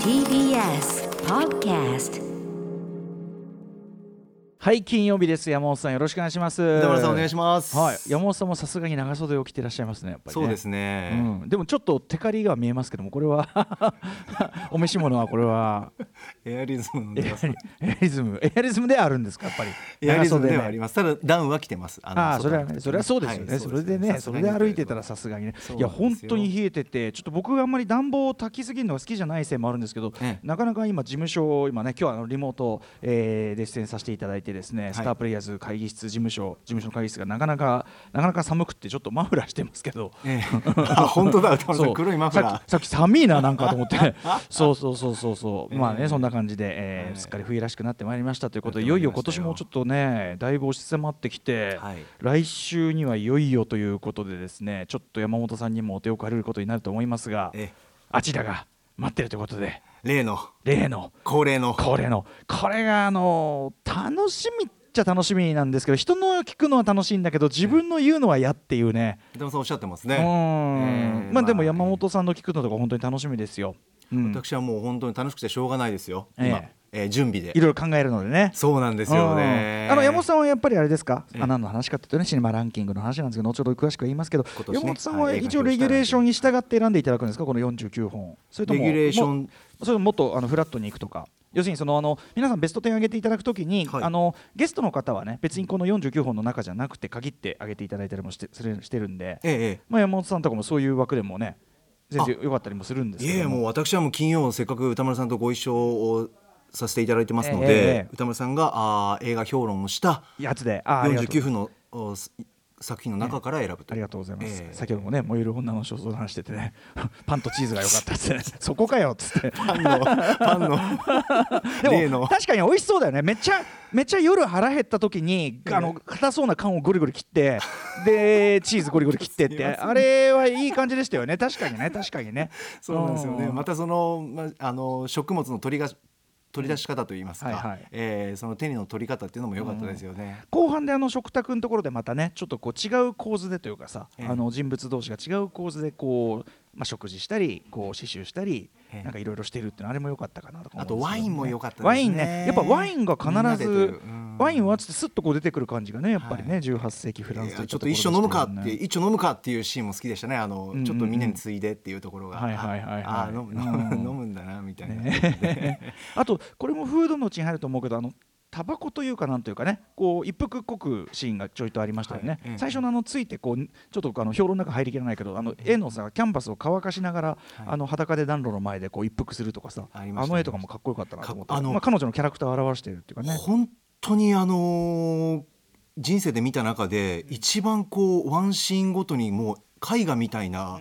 TBS Podcast はい金曜日です。山本さんよろしくお願いします。歌丸さんお願いします。はい。山本さんもさすがに長袖を着ていらっしゃいますねやっぱりね。そうですね。うん、でもちょっとテカリが見えますけどもこれは お召し物はこれは。エアリズムのエアリエアリズム。エアリズムではあるんですかやっぱり。エアリズムでねはあります。ただダウンは着てます。あそれはねそれはそうですよね、はいそれでねそれで歩いてたらさすがにね。いや本当に冷えててちょっと僕があんまり暖房を炊きすぎるのが好きじゃないせいもあるんですけど、ええ。なかなか今事務所今ね今日はあのリモート、えーで出演させていただいてですね、スタープレイヤーズ会議室事務所事務所の会議室がなかなかなかなか寒くってちょっとマフラーしてますけど。ええ。あ本当だ。歌丸さ黒いマフラー。さっき寒いななんかと思って。そうそうそうそうそう、まあねそんな感じで、えーええすっかり冬らしくなってまいりましたということでいなよいよ今年もちょっとねだいぶ押し迫ってきて、はい。来週にはいよいよということでですねちょっと山本さんにもお手を借りることになると思いますがええ。あちらが待ってるということで例の。例の。恒例の。恒例の。これがあの楽しみっちゃ楽しみなんですけど人の聞くのは楽しいんだけど自分の言うのは嫌っていうね、歌丸さんおっしゃってますうね。まあでも山本さんの聞くのとか本当に楽しみですよ。うん。私はもう本当に楽しくてしょうがないですよ。ええ。今、えー準備で。い。ろいろ考えるのでね。そうなんですよね。うん。あの山本さんはやっぱりあれですか、ええ。あ何の話かというとねシネマランキングの話なんですけど後ほど詳しくは言いますけど、ね。山本さんははい一応レギュレーションに従って選んでいただくんですか？この49本。それともレギュレーションもそれとももっとあのフラットに行くとか。要するにそのあの皆さんベスト10上げていただくときに、はい。あのゲストの方はね別にこの49本の中じゃなくて限って上げていただいたりもしてするしてるんで、えええまあ、山本さんとかもそういう枠でもね全然よかったりもするんですけど。えいやいやもう私はもう金曜せっかく歌丸さんとご一緒をさせていただいてますのでえ、歌丸さんがあー映画評論をしたやつであありがとう。49分の作品の中から選ぶと。いうありがとうございます、ええ。先ほどもね燃える女の肖像の話しててね パンとチーズが良かったっつってそこかよっつって。パンのパンの 例で確かに美味しそうだよね。めっちゃめっちゃ夜腹減った時にあの硬そうな缶をゴリゴリ切ってでチーズゴリゴリ切ってってあれはいい感じでしたよね。確かにね。確かにね。そうなんですよね。うん。またその,、まあの食物の取りが取り出し方といいますか、はいはい。えーその手の取り方っていうのも良かったですよね。後半であの食卓のところでまたねちょっとこう違う構図でというかさ、ええ。あの人物同士が違う構図でこう、まあ、食事したりこう刺繍したり、ええ。なんかいろいろしてるっていうのあれも良かったかなとか思あとワインも良かったワインねやっぱワインが必ずワインはつってスッとこう出てくる感じがねやっぱりね、はい。18世紀フランスといいやちょっと一緒飲むかって一緒飲むかっていうシーンも好きでしたね。あの、んうん。うんちょっとみんなについでっていうところが、はいはいはいはいあ飲む飲むんだなみたいな、ね。あとこれもフードのうちに入ると思うけどあのタバコというかなんというかねこう一服こくシーンがちょいとありましたよね、はい。ええ最初のあのついてこうちょっとあの評論の中入りきらないけどあの絵のさキャンバスを乾かしながら、あの裸で暖炉の前でこう一服するとかさあの絵とかもかっこよかったなと思って。かあのまあ、彼女のキャラクターを表しているっていうかね。本当にあのー人生で見た中で一番こうワンシーンごとにもう絵画みたいな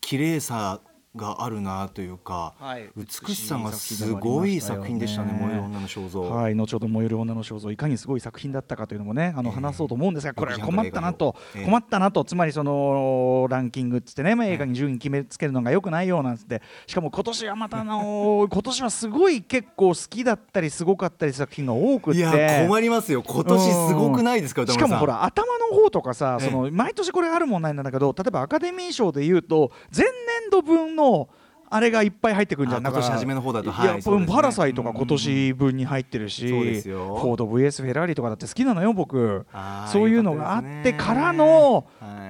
綺麗さがあるなというか、はい。美しさがすごい作品でしたね「燃える女の肖像」はい、後ほど燃える女の肖像いかにすごい作品だったかというのもねあのええ。話そうと思うんですがこれは困ったなと。ええ。困ったなと。つまりそのランキングっつってねまあ映画に順位決めつけるのがよくないようなんつって。しかも今年はまたあのー 今年はすごい結構好きだったりすごかったり作品が多くって。いや困りますよ。今年すごくないですか歌丸さん。しかもほら頭の方とかさ、ええ。その毎年これある問題なんだけど例えばアカデミー賞で言うと前年度分のあれがいっぱい入ってくるんじゃんあだから。今年初めの方だと。いやはいそうですね。パラサイとか今年分に入ってるし、そうですよ。フォード VS フェラーリとかだって好きなのよ僕。そういうのがあってからの、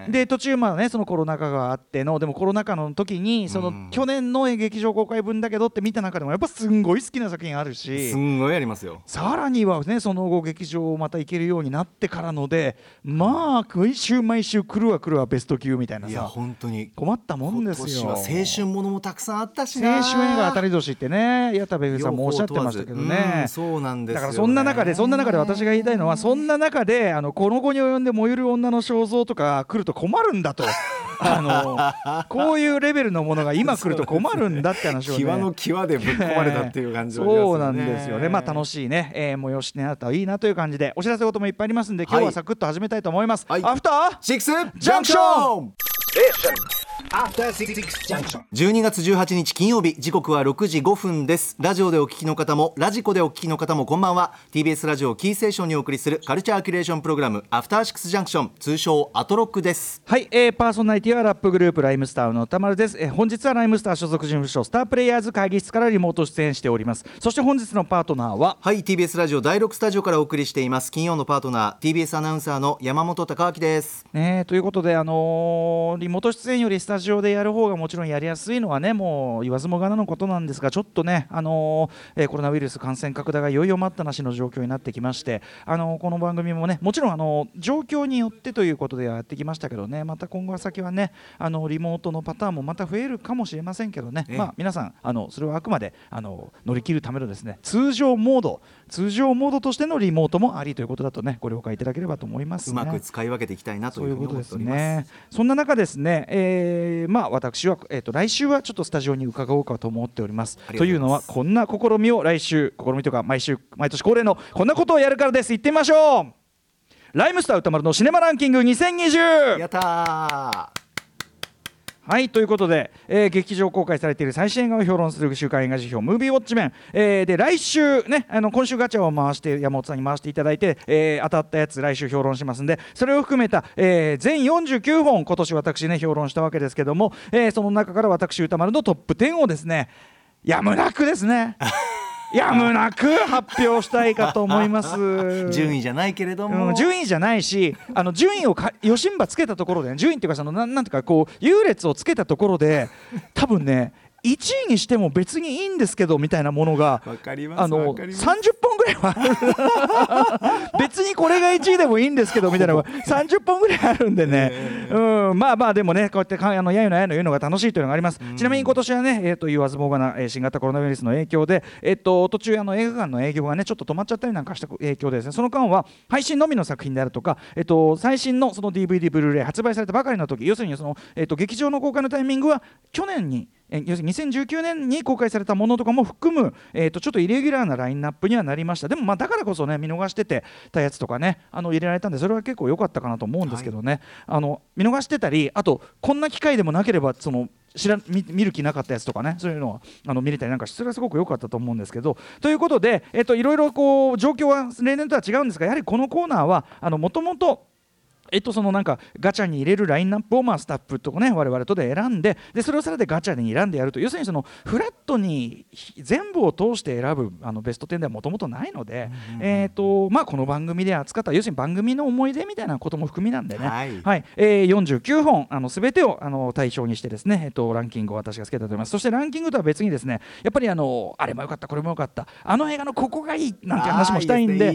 で途中まあねそのコロナ禍があってのでもコロナ禍の時にその、うん去年の劇場公開分だけどって見た中でもやっぱすんごい好きな作品あるしすんごいありますよ。さらにはねその後劇場をまた行けるようになってからのでまあ毎週毎週来るわ来るわベスト級みたいないやさ本当に。困ったもんですよ。青春ものもたくさんあったしな。青春映画当たり年ってね矢田部さんもおっしゃってましたけどうんねそうなんですだからそんな中でそんな中で私が言いたいのはそんな中であのこの後に及んで燃える女の肖像とか来ると困るんだと。あのこういうレベルのものが今来ると困るんだって話をね。際の際でぶっ込まれたっていう感じね。そうなんですよね。まあ楽しいね、えー、催しになったらいいなという感じで。お知らせ事もいっぱいありますんで今日はサクッと始めたいと思います、はい。アフターシックスジャンクションン After Six Junction. 12月18日金曜日時刻は6時5分です。ラジオでお聞きの方もラジコでお聞きの方もこんばんは。TBS ラジオキーステーションにお送りするカルチャーキュレーションプログラムアフターシックスジャンクション通称アトロックです。はい、えー、パーソナリティはラップグループライムスターの歌丸です、えー、本日はライムスター所属事務所スタープレイヤーズ会議室からリモート出演しております。そして本日のパートナーは？はい TBS ラジオ第6スタジオからお送りしています。金曜のパートナー TBS アナウンサーの山本貴明です。ねということであのーリモート出演よりスタジオでやる方がもちろんやりやすいのはねもう言わずもがなのことなんですがちょっとねあのーえーコロナウイルス感染拡大がいよいよ待ったなしの状況になってきましてあのーこの番組もねもちろんあのー状況によってということでやってきましたけどねまた今後は先はねあのリモートのパターンもまた増えるかもしれませんけどね、ええまあ皆さんあのそれはあくまであの乗り切るためのですね通常モード通常モードとしてのリモートもありということだとねご了解いただければと思います、ね。うまく使い分けていきたいなとそういふうにいううことです思っておりますね。そんな中ですね、えーまあ私はえっ、と来週はちょっとスタジオに伺おうかと思っております。というのはこんな試みを来週試みとか毎週毎年恒例のこんなことをやるからです。行ってみましょう。ライムスター歌丸のシネマランキング2020。やったーはいということで、えー劇場公開されている最新映画を評論する週刊映画辞表「ムービーウォッチメン」えーで来週ねあの今週ガチャを回して山本さんに回していただいて、えー当たったやつ来週評論しますんでそれを含めた、えー全49本今年私ね評論したわけですけども、えーその中から私歌丸のトップ10をですねやむなくですね やむなく発表したいかと思います。順位じゃないけれども、うん、順位じゃないしあの順位をか余震波つけたところでね順位っていうかそのなんなんていうかこう優劣をつけたところで多分ね1位にしても別にいいんですけどみたいなものがあのわかります。30本ぐらいは別にこれが1位でもいいんですけどみたいなのが30本ぐらいあるんでね、うん、まあまあでもねこうやってかあのやゆのやゆの言うのが楽しいというのがあります、ちなみに今年はね、えー、と言わずもがな、えー新型コロナウイルスの影響で、えっと途中あの映画館の営業がねちょっと止まっちゃったりなんかした影響でですね。その間は配信のみの作品であるとか、えっと最新のその DVD ブルーレイ発売されたばかりの時要するにその、えっと劇場の公開のタイミングは去年にえー要するに2019年に公開されたものとかも含む、えー、とちょっとイレギュラーなラインナップにはなりました。でもまあだからこそね見逃しててたやつとかねあの入れられたんでそれは結構良かったかなと思うんですけどね、あの見逃してたりあとこんな機会でもなければその知ら見見る気なかったやつとかねそういうのはあの見れたりなんかそれはすごく良かったと思うんですけど。ということで、えっといろいろこう状況は例年とは違うんですがやはりこのコーナーはもともとえっと、そのなんかガチャに入れるラインナップをまあスタッフとかね我々とで選んででそれをされてガチャに選んでやると要するにそのフラットに全部を通して選ぶあのベスト10ではもともとないので、えっとまあ、この番組で扱った要するに番組の思い出みたいなことも含みなんでね、はい。えー49本あの全てをあの対象にしてですね、えっと、ランキングを私がつけたと思います。そしてランキングとは別にですねやっぱりあのあれもよかったこれもよかった。あの映画のここがいいなんて話もしたいんで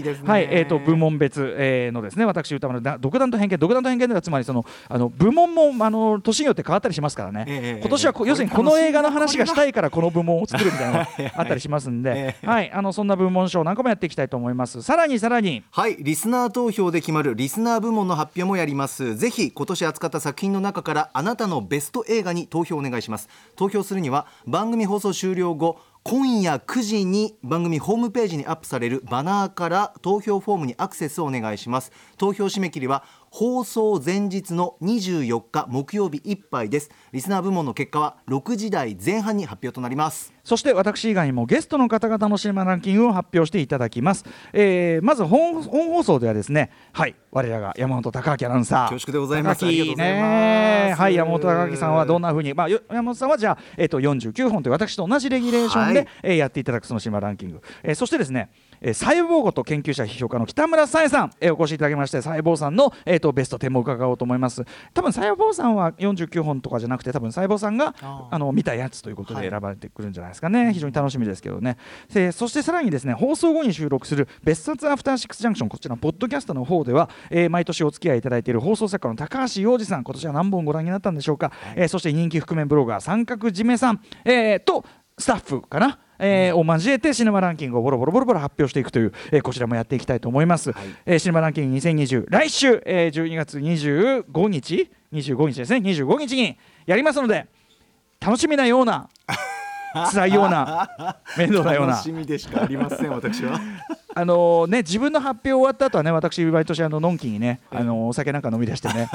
部門別、えーのですね私歌丸だ独断と偏見独断と偏見ではつまりそのあの部門もあの年によって変わったりしますからね、ええ今年はこええ要するにこの映画の話がしたいからこの部門を作るみたいなのがあったりしますんで、ええ。はいあのそんな部門賞何個もやっていきたいと思います。さらにさらに。はいリスナー投票で決まるリスナー部門の発表もやります。ぜひ今年扱った作品の中からあなたのベスト映画に投票お願いします。投票するには番組放送終了後今夜9時に番組ホームページにアップされるバナーから投票フォームにアクセスをお願いします。投票締め切りは放送前日の24日木曜日いっぱいです。リスナー部門の結果は6時台前半に発表となります。そして私以外にもゲストの方々のシネマランキングを発表していただきます、えーまず本本放送ではですねはい我らが山本貴明アナウンサー。恐縮でございます。高木ありがとうございます。ねはい山本貴明さんはどんな風にまあよ山本さんはじゃあ、えー、と49本という私と同じレギュレーションで、はい。えーやっていただくそのシネマランキング、えーそしてですねえーサイボーゴと研究者批評家の北村さえさん、えーお越しいただきましてサイボーさんの、えー、とベスト10も伺おうと思います。多分サイボーさんは49本とかじゃなくて多分サイボーさんがあの見たやつということはい。で選ばれてくるんじゃないですかね、非常に楽しみですけどね。でそしてさらにですね放送後に収録する別冊アフターシックスジャンクションこちらのポッドキャストの方では、えー毎年お付き合いいただいている放送作家の高橋洋二さん今年は何本ご覧になったんでしょうか、えーそして人気覆面ブロガー三角締めさん、えーとスタッフかなえーを交えてシネマランキングをボロボロボロボロ発表していくという、えーこちらもやっていきたいと思います、はい。えーシネマランキング2020来週、えー12月25日25日ですね25日にやりますので楽しみなような辛いような面倒なような。楽しみでしかありません私は。あのね自分の発表終わった後はね私毎年あののんきにねあのお酒なんか飲み出してね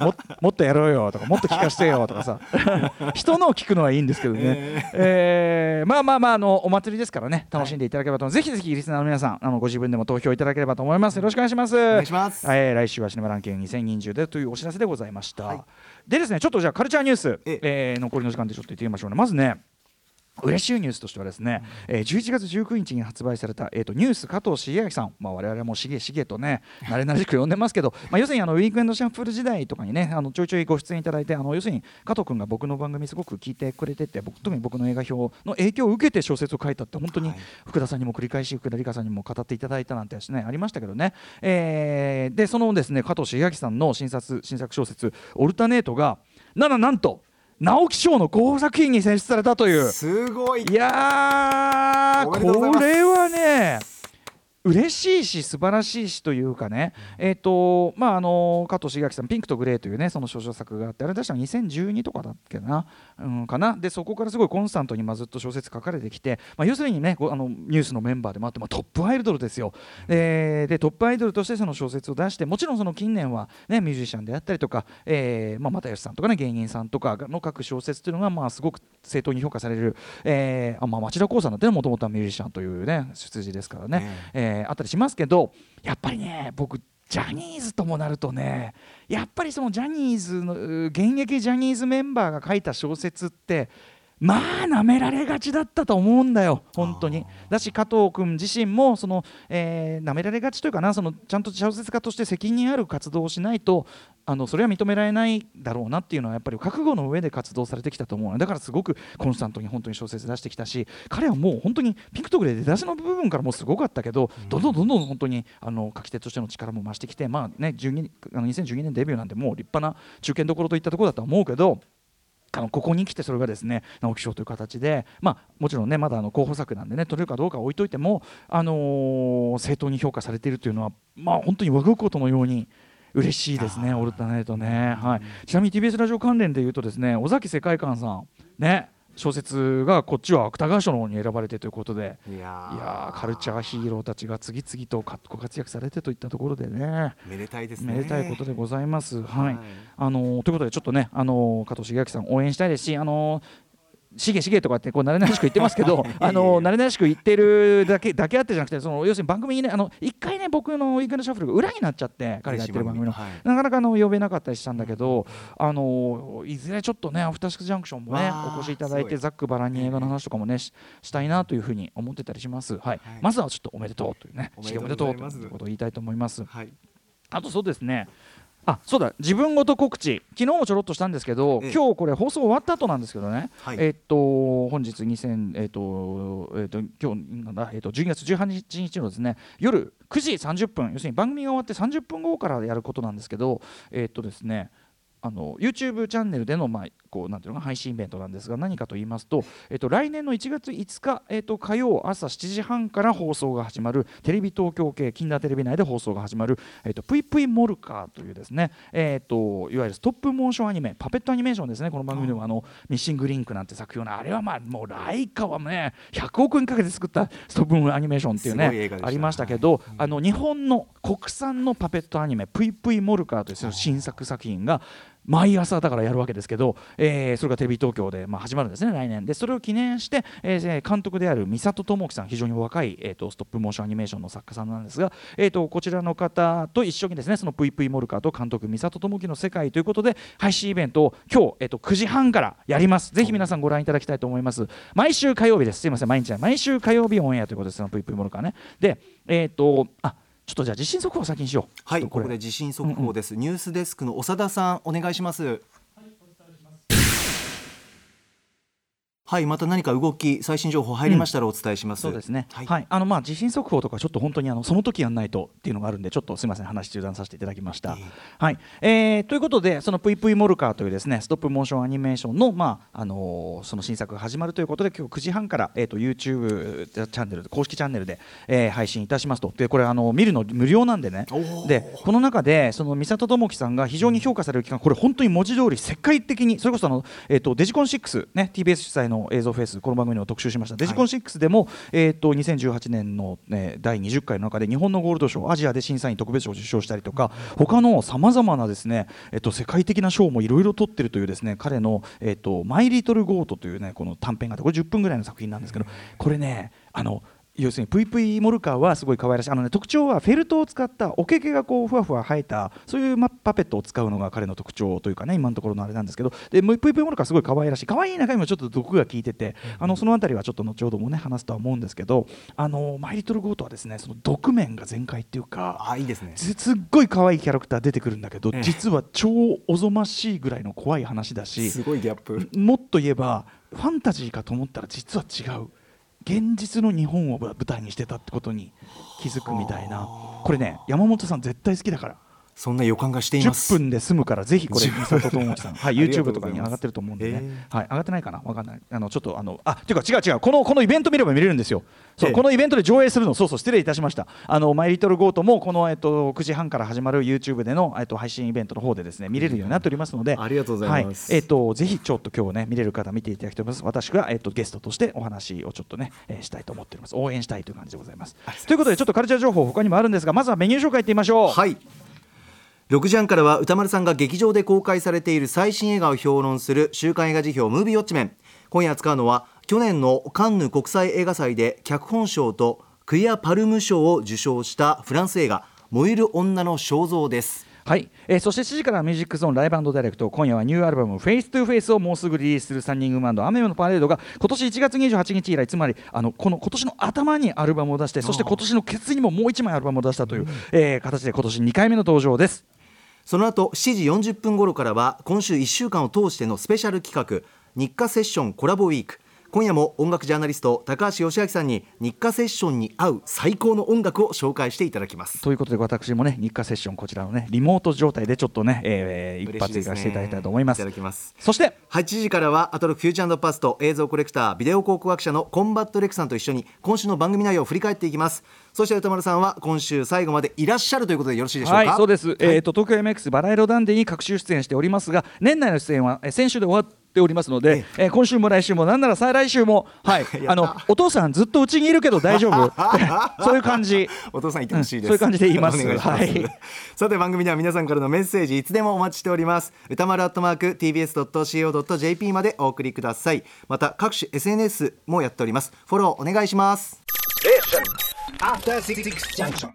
ももっとやろうよとかもっと聞かせてよとかさ。人のを聞くのはいいんですけどね、えーまあまあまああのお祭りですからね楽しんでいただければと思います、ぜひぜひリスナーの皆さんあのご自分でも投票いただければと思います。よろしくお願いします。お願いします。えー来週はシネマランキング2020でというお知らせでございました、でですねちょっとじゃあカルチャーニュース、ええー残りの時間でちょっと言ってみましょうねまずね嬉しいニュースとしてはですね、えー11月19日に発売された、えー、とニュース加藤茂明さん、まあ、我々もしげしげとね慣れ慣れしく呼んでますけど、まあ、要するにあのウィークエンドシャッフル時代とかにねあのちょいちょいご出演いただいてあの要するに加藤君が僕の番組すごく聞いてくれてて僕特に僕の映画表の影響を受けて小説を書いたって本当にはい。福田さんにも繰り返し福田理香さんにも語っていただいたなんてですねありましたけどね、えーでそのですね加藤茂明さんの新作新作小説「オルタネート」がならなんと直木賞の候補作品に選出されたという。すごいいやこれはね嬉しいし素晴らしいしというかね、えっ、とまああの加藤茂明さん「ピンクとグレー」というねその少女作があってあれ出したの2012とかだっけな、うん、かな。でそこからすごいコンスタントにまあずっと小説書かれてきて、まあ、要するにねあのニュースのメンバーでもあって、まあ、トップアイドルですよ、えーでトップアイドルとしてその小説を出してもちろんその近年は、ね、ミュージシャンであったりとか、えーまあ、又吉さんとかね芸人さんとかの書く小説というのがまあすごく正当に評価される、えーあまあ、町田光さんだってもともとはミュージシャンというね出自ですからね、えーあったりしますけどやっぱりね僕ジャニーズともなるとねやっぱりそのジャニーズの現役ジャニーズメンバーが書いた小説ってまあなめられがちだったと思うんだよ本当にだし加藤君自身もその、えー、なめられがちというかなそのちゃんと小説家として責任ある活動をしないとあのそれは認められないだろうなっていうのはやっぱり覚悟の上で活動されてきたと思うだからすごくコンスタントに本当に小説出してきたし彼はもう本当にピンクとグレ出だしの部分からもうすごかったけど、どんどんどんどん本当にあの書き手としての力も増してきてまあね12あの2012年デビューなんでもう立派な中堅どころといったところだとは思うけど。あのここに来てそれがですね直木賞という形で、まあ、もちろんねまだあの候補作なんでね取れるかどうかは置いといても、あのー正当に評価されているというのは、まあ、本当にわぐことのように嬉しいですね、オルタネートね、はい。ちなみに TBS ラジオ関連でいうとですね尾崎世界観さんね小説がこっちは芥川賞の方に選ばれてということで。いやいやーカルチャーヒーローたちが次々とかご活躍されてといったところでねめでたいですねめでたいことでございます。はい、はいあのーということでちょっとね、あのー加藤茂明さん応援したいですし、あのーしげしげとかってこう慣れ慣れしく言ってますけど、あのー慣れ慣れしく言ってるだけだけあってじゃなくて、その要するに番組にね、あの一回ね僕のウィークエンドシャッフルが裏になっちゃって、彼がやってる番組の、はい。なかなかあの呼べなかったりしたんだけど、あのーいずれちょっとねアフターシックスジャンクションもねお越しいただいてざっくばらんに映画の話とかもねししたいなというふうに思ってたりします。はい、まずはちょっとおめでとうというね、おめでとうしげおめでとうございますということを言いたいと思います。はい。あとそうですね。あそうだ。自分ごと告知。昨日もちょろっとしたんですけど、ええ。今日これ放送終わった後なんですけどね、はい。えっと本日2000えっとえっと今日なんだ。えっと12月18日のですね夜9時30分。要するに番組が終わって30分後からやることなんですけどえっとですねあの YouTube チャンネルでの、まあ、こうなんていうのか配信イベントなんですが何かと言いますと、えっと、来年の1月5日、えっと、火曜朝7時半から放送が始まるテレビ東京系近代テレビ内で放送が始まる、えっと、ぷいぷいモルカーというですね、えっと、いわゆるストップモーションアニメパペットアニメーションですねこの番組でもあのミッシングリンクなんて作品のあれはまあもうライカはね100億円かけて作ったストップモーションアニメーションっていうねありましたけど、あの日本の国産のパペットアニメぷいぷいモルカーという新作作品が毎朝だからやるわけですけど、えーそれがテレビ東京で、まあ、始まるんですね来年。でそれを記念して、えー監督である見里朝希さん非常に若い、えー、とストップモーションアニメーションの作家さんなんですが、えー、とこちらの方と一緒にですねそのぷいぷいモルカーと監督見里朝希の世界ということで配信イベントを今日、えー、と9時半からやります。ぜひ皆さんご覧いただきたいと思います。毎週火曜日です。すいません。毎日毎週火曜日オンエアということですそのぷいぷいモルカーね。でえっ、とあちょっとじゃあ地震速報を先にしよう。はい、ここで地震速報です、ニュースデスクの長田さんお願いしますはい、また何か動き最新情報入りましたらお伝えします、そうですね。ははい。い、あのまあ地震速報とかちょっと本当にあのその時やんないとっていうのがあるんでちょっとすみません。話中断させていただきました。いえいえ。はい、えーということでそのぷいぷいモルカーというですねストップモーションアニメーションのまああのーその新作が始まるということで今日9時半からえっ、と YouTube チャンネル公式チャンネルで、えー配信いたしますと。でこれあの見るの無料なんでね。でこの中でその三里智樹さんが非常に評価される期間これ本当に文字通り世界的にそれこそあの、えー、とデジコン6、ね、TBS 主催のの映像フェスこの番組の特集しました。デジコン6でも、えー、と2018年の、ね、第20回の中で日本のゴールド賞アジアで審査員特別賞を受賞したりとか他のさまざまなですね、えー、と世界的な賞もいろいろ取ってるというですね彼の、えーと「マイ・リトル・ゴート」というねこの短編があってこれ10分ぐらいの作品なんですけどこれねあの要するにプイプイモルカーはすごい可愛らしい。あの、ね、特徴はフェルトを使ったおけけがこうふわふわ生えたそういうまパペットを使うのが彼の特徴というかね今のところのあれなんですけど。でプイプイモルカーすごい可愛らしい。可愛い中にもちょっと毒が効いててあのその辺りはちょっと後ほどもね話すとは思うんですけどあのマイリトルゴートはですねその毒面が全開っていうかあいいですね。すっごい可愛いキャラクター出てくるんだけど、ええ。実は超おぞましいぐらいの怖い話だしすごいギャップ。もっと言えばファンタジーかと思ったら実は違う現実の日本を舞台にしてたってことに気づくみたいな。これね山本さん絶対好きだから。そんな予感がしています。10分で済むからぜひこれ三里智之さん、はい、YouTube とかに上がってると思うんでね、えはい、上がってないかな？わかんない。あのちょっとあのあっていうか違う違う。このこのイベント見れば見れるんですよ。そう、ええ。このイベントで上映するの。そうそう失礼いたしました。あのマイリトルゴートもこのえっと9時半から始まる YouTube でのえっと配信イベントの方でですね見れるようになっておりますので、ありがとうございます。はい、えっとぜひちょっと今日ね見れる方見ていただきたいと思います。私がえっとゲストとしてお話をちょっとね、えーしたいと思っております。応援したいという感じでございます。ということでちょっとカルチャー情報他にもあるんですがまずはメニュー紹介いってみましょう。はい6時半からは宇多丸さんが劇場で公開されている最新映画を評論する週刊映画時評ムービーウォッチメン。今夜扱うのは去年のカンヌ国際映画祭で脚本賞とクィアパルム賞を受賞したフランス映画燃える女の肖像です。はい、えーそして7時からはミュージックゾーンライブダイレクト。今夜はニューアルバム「フェイストゥフェイスをもうすぐリリースするスタンディングバンド雨のパレードが今年1月28日以来つまりあのこの今年の頭にアルバムを出してそして今年のケツにももう1枚アルバムを出したという、えー形で今年2回目の登場ですその後7時40分頃からは今週1週間を通してのスペシャル企画ニッカセッションコラボウィーク。今夜も音楽ジャーナリスト高橋芳朗さんにニッカセッションに合う最高の音楽を紹介していただきます。ということで私もねニッカセッションこちらのねリモート状態でちょっとね、えー一発いかせていただきたいと思います。いただきます。そして8時からはアトロクフューチャーパスト映像コレクタービデオ考古学者のコンバット RECさんと一緒に今週の番組内容を振り返っていきますそして歌丸さんは今週最後までいらっしゃるということでよろしいでしょうか？はい、そうです。えっ、と東京 MX バラ色ダンディに各週出演しておりますが、年内の出演は、えー先週で終わっておりますので、えー今週も来週もなんなら再来週も、はい、あのお父さんずっとうちにいるけど大丈夫？そういう感じ。お父さん言ってほしいです、うんそういう感じで言います。はい。さて番組では皆さんからのメッセージいつでもお待ちしております。歌丸アットマーク tbs.co.jp までお送りください。また各種 SNS もやっております。フォローお願いします After Six Junction.